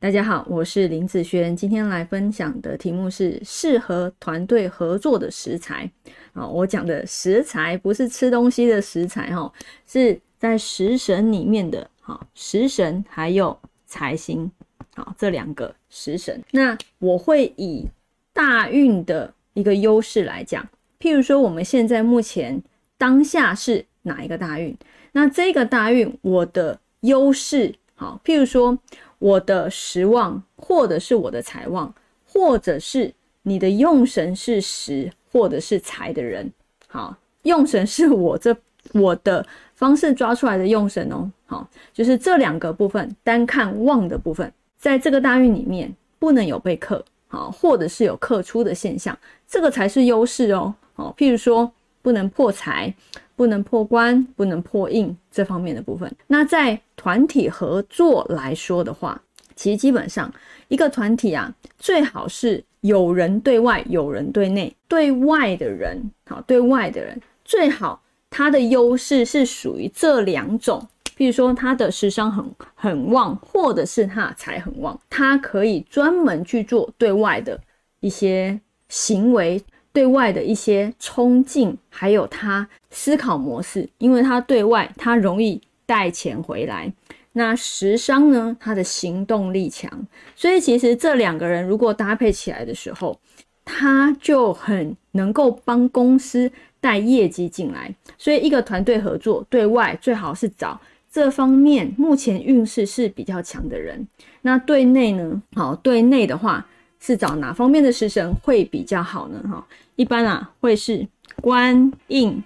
大家好，我是林子轩，今天来分享的题目是适合团队合作的食材。啊，我讲的食材不是吃东西的食材哈，是在食神里面的哈，食神还有财星，好这两个食神。那我会以大运的一个优势来讲，譬如说我们现在目前当下是哪一个大运？那这个大运我的优势，好，譬如说。我的时旺，或者是我的财旺，或者是你的用神是时，或者是财的人。好，用神是我这我的方式抓出来的用神哦。好，就是这两个部分，单看旺的部分，在这个大运里面不能有被克，好，或者是有克出的现象，这个才是优势哦。好，譬如说不能破财。不能破关，不能破印这方面的部分。那在团体合作来说的话，其实基本上一个团体啊，最好是有人对外，有人对内。对外的人，好，对外的人最好他的优势是属于这两种。比如说他的时商很很旺，或者是他财很旺，他可以专门去做对外的一些行为。对外的一些冲劲，还有他思考模式，因为他对外他容易带钱回来。那时商呢，他的行动力强，所以其实这两个人如果搭配起来的时候，他就很能够帮公司带业绩进来。所以一个团队合作，对外最好是找这方面目前运势是比较强的人。那对内呢？好，对内的话。是找哪方面的食神会比较好呢？哈，一般啊会是官印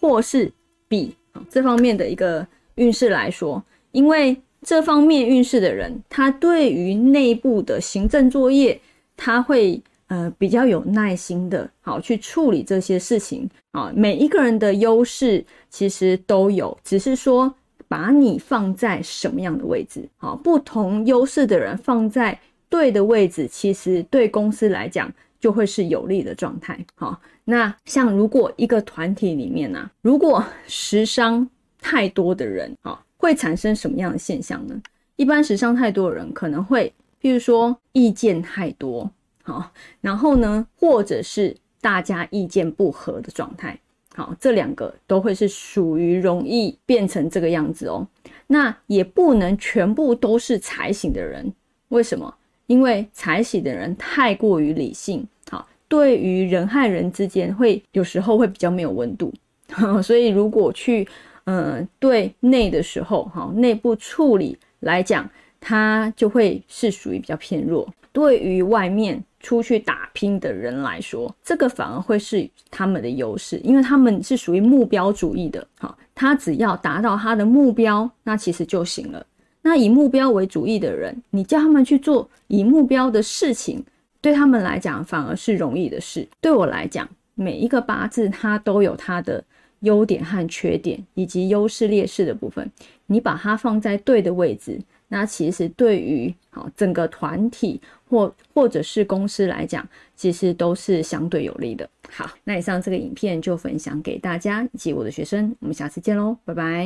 或是比这方面的一个运势来说，因为这方面运势的人，他对于内部的行政作业，他会呃比较有耐心的，好去处理这些事情啊。每一个人的优势其实都有，只是说把你放在什么样的位置，好，不同优势的人放在。对的位置，其实对公司来讲就会是有利的状态。好，那像如果一个团体里面呢，如果时商太多的人，好，会产生什么样的现象呢？一般时商太多的人，可能会，譬如说意见太多，好，然后呢，或者是大家意见不合的状态，好，这两个都会是属于容易变成这个样子哦。那也不能全部都是财型的人，为什么？因为财喜的人太过于理性，好，对于人和人之间会有时候会比较没有温度，所以如果去嗯对内的时候，哈，内部处理来讲，他就会是属于比较偏弱。对于外面出去打拼的人来说，这个反而会是他们的优势，因为他们是属于目标主义的，好，他只要达到他的目标，那其实就行了。那以目标为主义的人，你叫他们去做以目标的事情，对他们来讲反而是容易的事。对我来讲，每一个八字它都有它的优点和缺点，以及优势劣势的部分。你把它放在对的位置，那其实对于好整个团体或或者是公司来讲，其实都是相对有利的。好，那以上这个影片就分享给大家以及我的学生，我们下次见喽，拜拜。